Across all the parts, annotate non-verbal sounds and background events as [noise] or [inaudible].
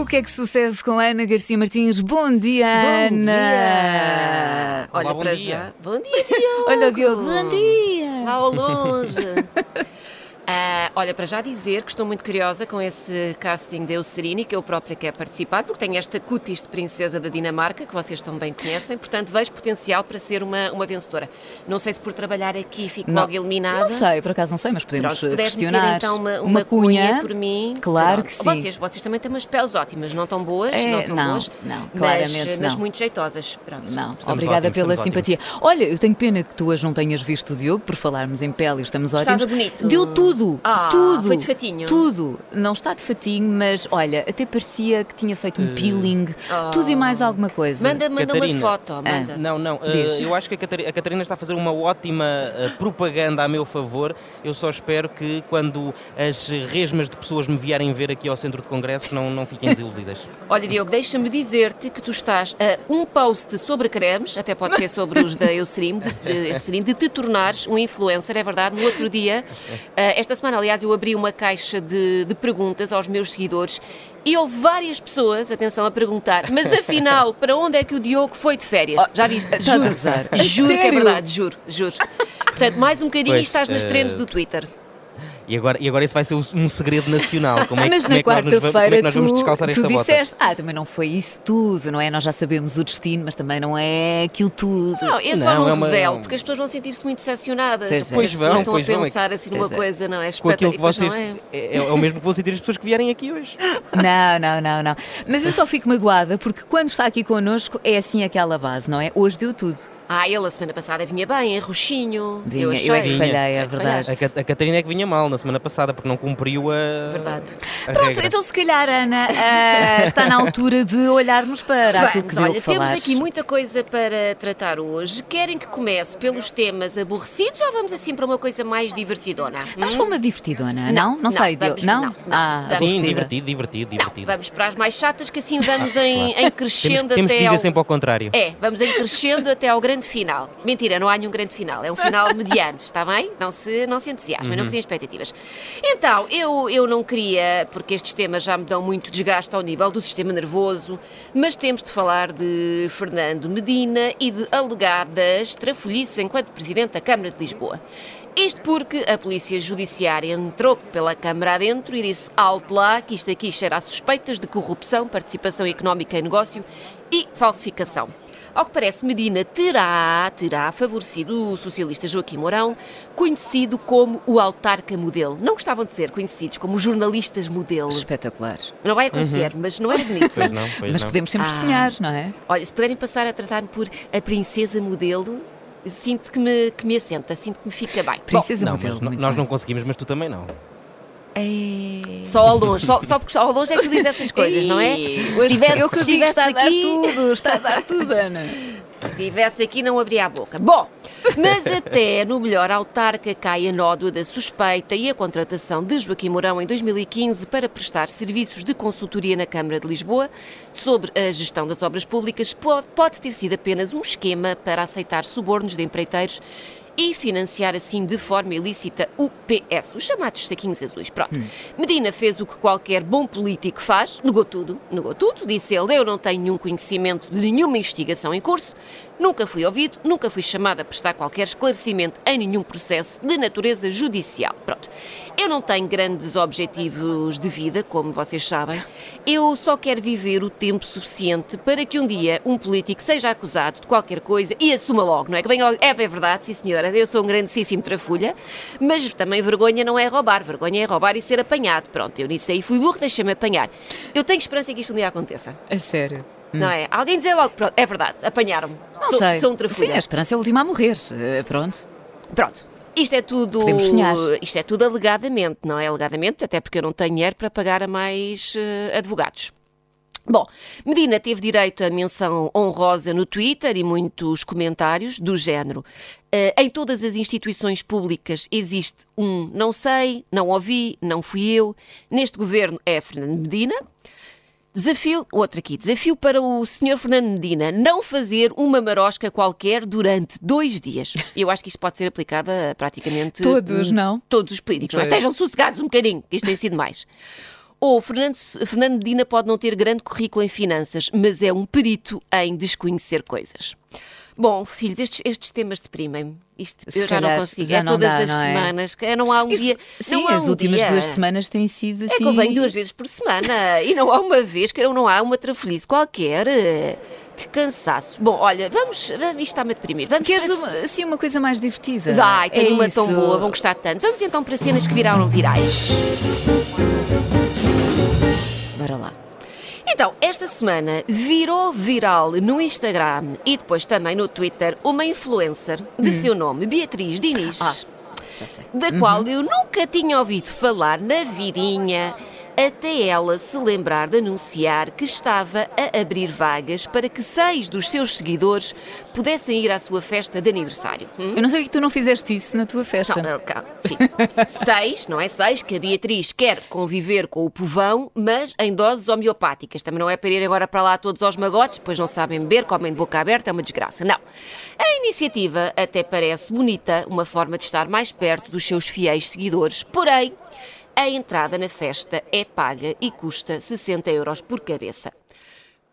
O que é que sucede com Ana Garcia Martins? Bom dia, Bom Ana! dia! Olá, Olha bom para dia. já. Bom dia, Diogo! Olha o Diogo, bom dia! Lá ao longe. [laughs] Ah, olha, para já dizer que estou muito curiosa com esse casting de Eucerini, que eu própria quero participar, porque tenho esta cutis de princesa da Dinamarca, que vocês tão bem conhecem, portanto vejo potencial para ser uma, uma vencedora. Não sei se por trabalhar aqui fico Não- logo eliminada. Não sei, por acaso não sei, mas podemos Pronto, se questionar. meter então uma, uma, cunha, por mim. Claro pronto. que sim. Vocês, vocês também têm umas peles ótimas, não tão boas, É, não tão não, boas, não, mas, claramente mas não. muito jeitosas. Pronto. Não, Estamos obrigada ótimos, pela estamos simpatia. Olha, eu tenho pena que tu hoje não tenhas visto o Diogo, por falarmos em pele e estamos Estava ótimos. bonito. Deu tudo, Ah, tudo. foi de fatinho. Tudo. Não está de fatinho, mas olha, até parecia que tinha feito um peeling, Oh. tudo e mais alguma coisa. Manda, manda uma Catarina. foto, manda. Não, não, eh, Diz. eu acho que a Catari- a Catarina está a fazer uma ótima eh, propaganda a meu favor. Eu só espero que quando as resmas de pessoas me vierem ver aqui ao centro de congressos não, não fiquem desiludidas. [laughs] Olha, Diogo, deixa-me dizer-te que tu estás a um post sobre cremes, até pode ser sobre os da Eucerin, de, de, Eucerin, de te tornares um influencer, é verdade. No outro dia, eh, esta semana, aliás, eu abri uma caixa de, de perguntas aos meus seguidores e houve várias pessoas, atenção, a perguntar, mas [laughs] afinal, para onde é que o Diogo foi de férias? Já viste? estás Juro? A juro que é sério? verdade, juro, juro. Portanto, mais um bocadinho Pois, e estás nas eh, trends do Twitter. E agora, e agora isso vai ser um segredo nacional. [laughs] Como é, que- Mas como é na como é quarta-feira que nós vamos tu, descalçar tu esta bota? disseste, ah, também não foi isso tudo, não é? Nós já sabemos o destino, mas também não é aquilo tudo. Não, eu só Não, não é uma- revelo, porque as pessoas vão sentir-se muito decepcionadas. Pois é. porque Pois as pessoas estão pois a vão, é pensar assim numa Pois é. coisa, não é? Com Espetacular. aquilo que vocês. não é. É, é o mesmo que vão sentir as pessoas que vierem aqui hoje. [laughs] Não, não, não, não. Mas eu só fico magoada porque quando está aqui connosco é assim aquela base, não é? Hoje deu tudo. Ah, ele a semana passada vinha bem, em roxinho. Vinha, eu, eu, achei. é que falhei, é verdade. A, a Catarina é que vinha mal na semana passada porque não cumpriu a. Verdade. a Pronto, regra. então se calhar, Ana, ah, [laughs] está na altura de olharmos para aquilo que olha, que temos aqui muita coisa para tratar hoje. Querem que comece pelos temas aborrecidos ou vamos assim para uma coisa mais divertidona? Vamos Hum? para uma divertidona, não? Não, não, sei, vamos-. Não? não, não. Ah, Vamos. Sim, aborrecida. divertido, divertido, Não, divertido. vamos para as mais chatas, que assim vamos em, em crescendo Temos, temos até que dizer ao... sempre ao contrário. É, vamos em crescendo até ao grande final. Mentira, não há nenhum grande final, é um final [laughs] mediano, está bem? Não se, não se entusiasmem, não criem expectativas. Então, eu, eu não queria, porque estes temas já me dão muito desgaste ao nível do sistema nervoso, mas temos de falar de Fernando Medina e de alegadas trafolhices enquanto Presidente da Câmara de Lisboa. Isto porque a Polícia Judiciária entrou pela Câmara adentro e disse alto lá que isto aqui cheira a suspeitas de corrupção, participação económica em negócio e falsificação. Ao que parece, Medina terá, terá favorecido o socialista Joaquim Mourão, conhecido como o autarca modelo. Não gostavam de ser conhecidos como os jornalistas modelo. Espetacular. Não vai acontecer, mas não é bonito. [laughs] Pois não, pois Mas não. podemos sempre Ah. sonhar, não é? Olha, se puderem passar a tratar-me por a princesa modelo, sinto que me, que me assenta, sinto que me fica bem. Princesa Não, modelo. muito nós bem. não conseguimos, mas tu também não. É... Só ao longe, só, só porque só ao longe é que tu dizes essas coisas, não é? Se tivesse, eu que digo, estivesse está a dar aqui, tudo, está a dar [laughs] tudo, Ana. se estivesse aqui não abria a boca. Bom, mas até no melhor autarca cai a nódoa da suspeita e a contratação de Joaquim Mourão em 2015 para prestar serviços de consultoria na Câmara de Lisboa sobre a gestão das obras públicas pode, pode ter sido apenas um esquema para aceitar subornos de empreiteiros e financiar assim de forma ilícita o PS, os chamados saquinhos azuis. Pronto. Medina fez o que qualquer bom político faz, negou tudo, negou tudo, disse ele, eu não tenho nenhum conhecimento de nenhuma investigação em curso, nunca fui ouvido, nunca fui chamado a prestar qualquer esclarecimento em nenhum processo de natureza judicial. Pronto. Eu não tenho grandes objetivos de vida, como vocês sabem. Eu só quero viver o tempo suficiente para que um dia um político seja acusado de qualquer coisa e assuma logo, não é? Que venha é, é verdade, sim senhora, eu sou um grandíssimo trafulha, mas também vergonha não é roubar, vergonha é roubar e ser apanhado. Pronto, eu nisso aí fui burro, deixa-me apanhar. Eu tenho esperança que isto um dia aconteça, A sério. Não é? Alguém dizer logo, pronto, é verdade, apanharam-me. Não sou, sei. sou um trafulha. Sim, a esperança é a última a morrer. Eh, Pronto. Pronto. Isto é tudo. Podemos sonhar. Isto é tudo alegadamente, não é? Alegadamente, até porque eu não tenho dinheiro para pagar a mais eh, advogados. Bom, Medina teve direito a menção honrosa no Twitter e muitos comentários do género. eh, em todas as instituições públicas existe um não sei, não ouvi, não fui eu. Neste governo é Fernando Medina. Desafio, outro aqui, desafio para o Sr. Fernando Medina não fazer uma marosca qualquer durante dois dias. Eu acho que isto pode ser aplicado a praticamente Todos, não? todos os políticos. Mas estejam sossegados um bocadinho, que isto tem sido mais. Ou Fernando, Fernando Medina pode não ter grande currículo em finanças, mas é um perito em desconhecer coisas. Bom, filhos, estes, estes temas deprimem-me. Isto Se eu já não consigo. já é não todas dá, as não é? semanas. Não há um Isto- dia. sim, as um últimas dia. duas semanas têm sido assim. É que eu venho duas vezes por semana e não há uma vez que não há uma trafelice qualquer. Que cansaço. Bom, olha, vamos. vamos isto está-me a deprimir. Vamos Queres para uma, assim uma coisa mais divertida? Ai, tenho É uma tão isso. boa, vão gostar tanto. Vamos então para cenas que viraram virais. Bora lá. Então, esta semana virou viral no Instagram e depois também no Twitter uma influencer de seu nome, Beatriz Diniz, Hum. Ah, da qual eu nunca tinha ouvido falar na vidinha. Até ela se lembrar de anunciar que estava a abrir vagas para que seis dos seus seguidores pudessem ir à sua festa de aniversário. Hum? Eu não sei porque tu não fizeste isso na tua festa. Não, não, calma. Sim. [laughs] Seis, não é seis, que a Beatriz quer conviver com o povão, mas em doses homeopáticas. Também não é para ir agora para lá todos aos magotes, depois não sabem beber, comem de boca aberta, é uma desgraça. Não. A iniciativa até parece bonita, uma forma de estar mais perto dos seus fiéis seguidores, porém, a entrada na festa é paga e custa 60 euros por cabeça.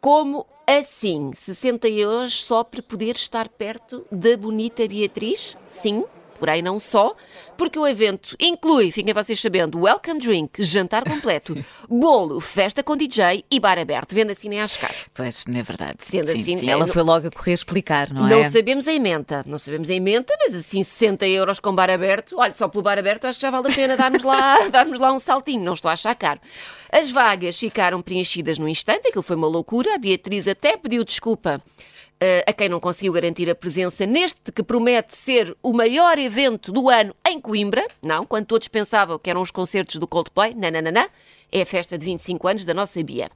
Como assim? 60 euros só para poder estar perto da bonita Beatriz? Sim, porém não só, porque o evento inclui, fiquem vocês sabendo, welcome drink, jantar completo, [laughs] bolo, festa com DJ e bar aberto. Vendo assim nem acho caro. Pois, não é verdade. Sendo sim, assim, sim, é, ela não- foi logo a correr explicar, não, Não é? sabemos a emenda, não sabemos a emenda, mas assim 60 euros com bar aberto, olha, só pelo bar aberto acho que já vale a pena darmos lá, [laughs] darmos lá um saltinho, não estou a achar caro. As vagas ficaram preenchidas no instante, aquilo foi uma loucura, a Beatriz até pediu desculpa a quem não conseguiu garantir a presença neste que promete ser o maior evento do ano em Coimbra, não, quando todos pensavam que eram os concertos do Coldplay, não. É a festa de 25 anos da nossa Bia.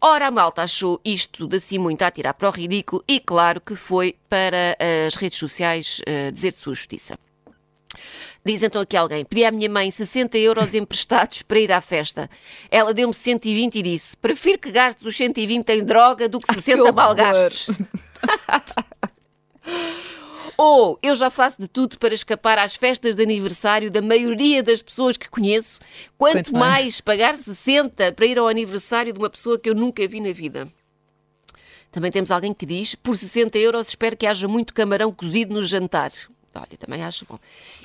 Ora, a malta achou isto de assim muito a tirar para o ridículo e claro que foi para as redes sociais eh, dizer sua justiça. Diz então aqui alguém: pedi à minha mãe 60 euros emprestados para ir à festa. Ela deu-me 120 e disse: prefiro que gastes os 120 em droga do que [laughs] 60 mal gastos. [laughs] Ou eu já faço de tudo para escapar às festas de aniversário da maioria das pessoas que conheço, quanto, Quanto mais. mais. pagar 60 para ir ao aniversário de uma pessoa que eu nunca vi na vida. Também temos alguém que diz: por 60 euros espero que haja muito camarão cozido no jantar. Olha, também acho bom.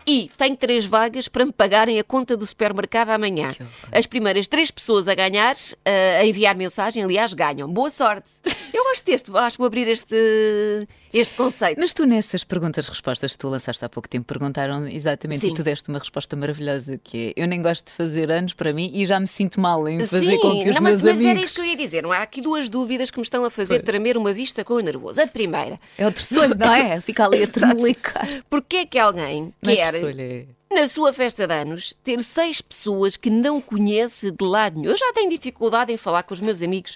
E tenho três vagas para me pagarem a conta do supermercado amanhã. As primeiras três pessoas a ganhar, eh, a enviar mensagem, aliás, ganham. Boa sorte. Eu gosto deste, acho que vou abrir este, este conceito. Mas tu nessas perguntas-respostas que tu lançaste há pouco tempo perguntaram exatamente Sim. e tu deste uma resposta maravilhosa que é eu nem gosto de fazer anos para mim e já me sinto mal em fazer Sim, com que os não, meus mas, mas amigos... era isso que eu ia dizer. Não há aqui duas dúvidas que me estão a fazer tremer uma vista com o nervoso. A primeira, É o terceiro, não é? [laughs] Fica ali a tremelicar. porquê é que alguém Não é quer, é- na sua festa de anos, ter seis pessoas que não conhece de lado nenhum? Eu já tenho dificuldade em falar com os meus amigos,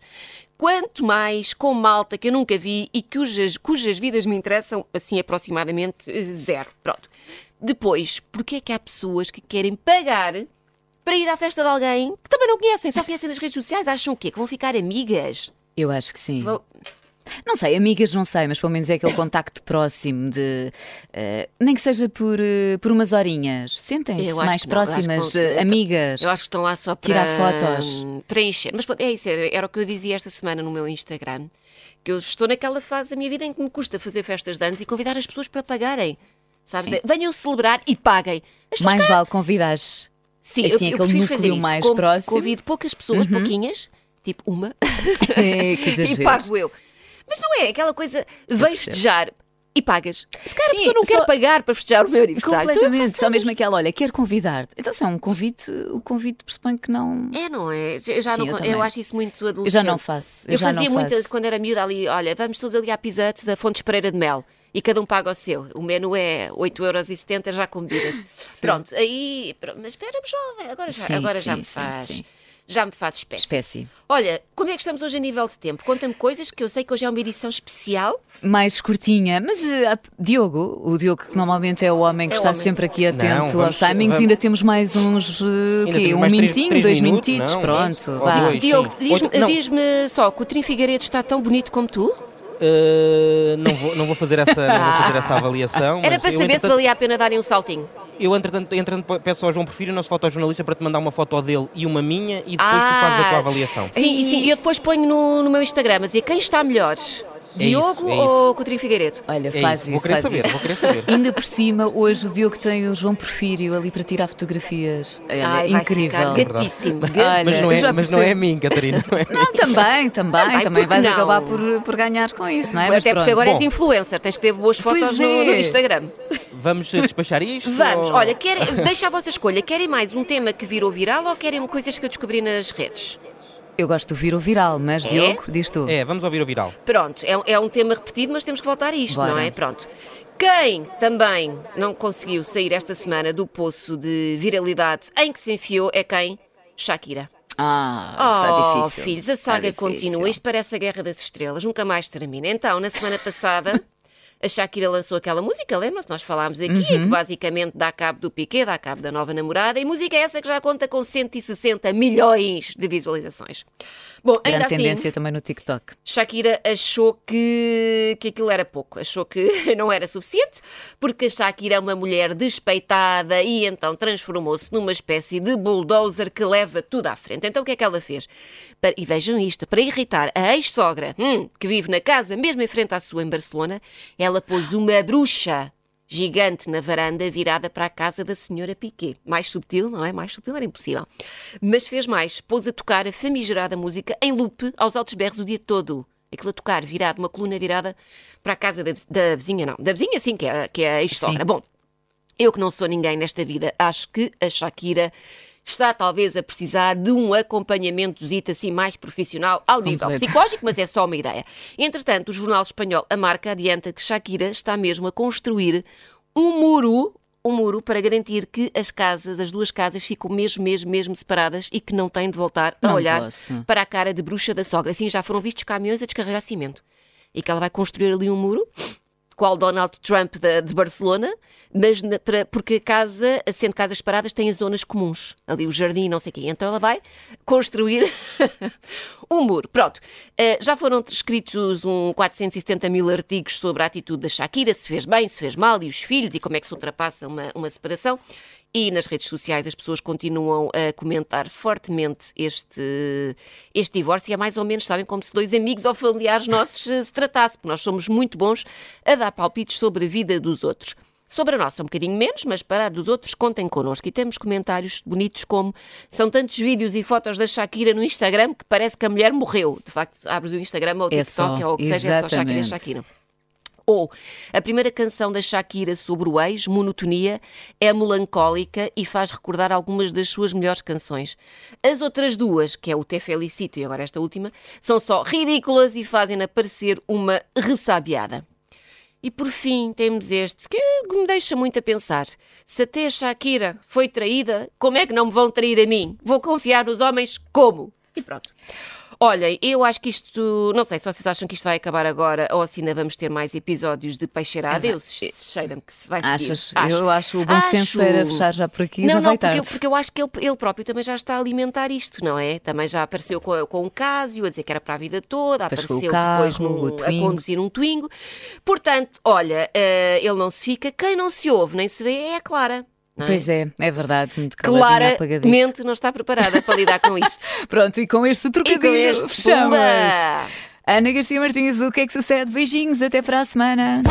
quanto mais com malta que eu nunca vi e cujas, cujas vidas me interessam, assim, aproximadamente eh, zero. Pronto. Depois, porquê é que há pessoas que querem pagar para ir à festa de alguém que também não conhecem, só conhecem das redes sociais? Acham o quê? Que vão ficar amigas? Eu acho que sim. Vão- Não sei, amigas não sei, mas pelo menos é aquele contacto próximo de. eh, nem que seja por, eh, por umas horinhas. Sentem-se Eu mais não, eu próximas, não eh, amigas. Eu acho que estão lá só para Tirar fotos. preencher. Mas pronto, é isso, era, era o que eu dizia esta semana no meu Instagram, que eu estou naquela fase da minha vida em que me custa fazer festas de anos e convidar as pessoas para pagarem. Sabes? Sim. Venham celebrar e paguem. Mais vale convidares. Sim, assim, eu, eu prefiro fazer isso. mais Com- próximo. Convido poucas pessoas, pouquinhas, tipo uma, [laughs] que [laughs] e pago eu. Mas não é aquela coisa, vais festejar e pagas. Se calhar a Sim, pessoa não só- quer pagar para festejar o meu aniversário. Completamente, só mesmo aquela, olha, quero convidar. Então, se é um convite, o convite pressupõe que não. É, não é? Eu, já Sim, não, eu eu, acho isso muito adolescente. Eu já não faço. Eu, Eu, já fazia muito quando era miúda ali, olha, vamos todos ali à Pisate da Fontes Pereira de Mel e cada um paga o seu. O menu é 8,70€ já com bebidas. Pronto, aí. pronto, Mas espera-me, jovem, agora já, Sim, agora já sim, me sim, faz. sim. Já me faz espécie. Espécie. Olha, como é que estamos hoje a nível de tempo? Conta-me coisas que eu sei que hoje é uma edição especial. Mais curtinha, mas a- Diogo, o Diogo que normalmente é o homem que É está homem. sempre aqui atento Não, vamos- aos timings, vamos- ainda temos mais uns, Ainda quê? temos um mais três- minutinho, três dois minutos, minutitos, não? pronto. Dois. Diogo, diz-me diz-me só que o Trim Figueiredo está tão bonito como tu? Uh, não, vou, não vou fazer essa, não vou fazer essa avaliação. Era para saber se valia a pena darem um saltinho. Eu, entretanto, entretanto, peço ao João Porfírio, nosso fotojornalista, para te mandar uma foto dele e uma minha e depois Ah. tu fazes a tua avaliação. Sim, e sim, eu depois ponho no, no meu Instagram a dizer quem está melhor, Diogo é ou Coutinho Figueiredo? Olha, É faz isso, isso. vou querer faz saber, isso. vou querer saber. [laughs] Ainda por cima, hoje o Diogo tem o João Porfírio ali para tirar fotografias. Olha, Ai, incrível. gatíssimo. [laughs] Olha, Mas não é, mas não é a mim, Catarina. Não é mim. [laughs] Não, também, também, Também, também vais não? acabar por, por ganhar com isso, não é? Mas Até porque pronto. agora és Bom. influencer, tens que ter boas fotos no, no é. Instagram. Vamos eh, despachar isto? Vamos, ou- olha, quer, deixa a vossa escolha. Querem mais um tema que virou viral ou querem coisas que eu descobri nas redes? Eu gosto do vir o viral, mas É? Diogo, diz tu. É, vamos ouvir o viral. Pronto, é, é um tema repetido, mas temos que voltar a isto, Bora. não é? Pronto. Quem também não conseguiu sair esta semana do poço de viralidade em que se enfiou é quem? Shakira. Ah, está oh, difícil. filhos, a saga Está difícil. continua. Isto parece a Guerra das Estrelas, nunca mais termina. Então, na semana passada, [laughs] a Shakira lançou aquela música, lembra-se? Nós falámos aqui, Uhum. que basicamente dá cabo do Piquet, dá cabo da nova namorada, e música é essa que já conta com 160 milhões de visualizações. Bom, ainda Grande assim, tendência também no TikTok. Shakira achou que, que aquilo era pouco, achou que [laughs] não era suficiente, porque a Shakira é uma mulher despeitada e então transformou-se numa espécie de bulldozer que leva tudo à frente. Então o que é que ela fez? Para- e vejam isto, para irritar a ex-sogra, hum, que vive na casa mesmo em frente à sua em Barcelona, ela pôs uma bruxa gigante na varanda virada para a casa da senhora Piquet. Mais subtil, não é? Mais subtil era impossível. Mas fez mais, pôs a tocar a famigerada música em loop aos altos berros o dia todo. Aquilo a tocar virado, uma coluna virada para a casa da, da vizinha, não. Da vizinha, sim, que é, que é a ex-sogra. Bom, eu que não sou ninguém nesta vida, acho que a Shakira está talvez a precisar de um acompanhamento assim mais profissional ao nível psicológico, mas é só uma ideia. Entretanto, o jornal espanhol A Marca adianta que Shakira está mesmo a construir um muro, um muro para garantir que as casas, as duas casas ficam mesmo, mesmo, mesmo separadas e que não têm de voltar a Não olhar posso. para a cara de bruxa da sogra. Assim já foram vistos caminhões a descarregar cimento. E que ela vai construir ali um muro qual Donald Trump da- de, Barcelona, mas na- para- porque a casa, sendo casas separadas, tem as zonas comuns, ali o jardim não sei o. Então ela vai construir [laughs] um muro. Pronto, Eh, já foram escritos um 470 mil artigos sobre a atitude da Shakira, se fez bem, se fez mal, e os filhos, e como é que se ultrapassa uma, uma separação. E nas redes sociais as pessoas continuam a comentar fortemente este, este divórcio e é mais ou menos, sabem, como se dois amigos ou familiares nossos eh, se tratassem, porque nós somos muito bons a dar palpites sobre a vida dos outros. Sobre a nossa um bocadinho menos, mas para a dos outros contem connosco. E temos comentários bonitos como são tantos vídeos e fotos da Shakira no Instagram que parece que a mulher morreu. De facto, abres o Instagram ou o É TikTok só, ou o que seja, é só Shakira, exatamente. Shakira. Ou a primeira canção da Shakira sobre o ex, Monotonia, é melancólica e faz recordar algumas das suas melhores canções. As outras duas, que é o Te Felicito e agora esta última, são só ridículas e fazem-na parecer uma ressabiada. E por fim temos este que me deixa muito a pensar. Se até a Shakira foi traída, como é que não me vão trair a mim? Vou confiar nos homens como? E pronto. Olhem, eu acho que isto, não sei se vocês acham que isto vai acabar agora ou se ainda vamos ter mais episódios de Peixeirada. Eu cheira-me que se vai seguir. Achas? Eu acho o bom senso era fechar já por aqui, não, já não, vai porque, tarde. eu, porque eu acho que ele, ele próprio também já está a alimentar isto, não é? Também já apareceu com, com um Casio, a dizer que era para a vida toda, Depois apareceu carro, depois num- a conduzir um Twingo. Portanto, olha, eh, ele não se fica, quem não se ouve nem se vê é a Clara. É? Pois é, é verdade, muito. Claramente não está preparada para lidar com isto. [laughs] Pronto, e com este e trocadilho com este fechamos. pumba! Ana Garcia Martins, o que é que sucede? Beijinhos, até para a semana.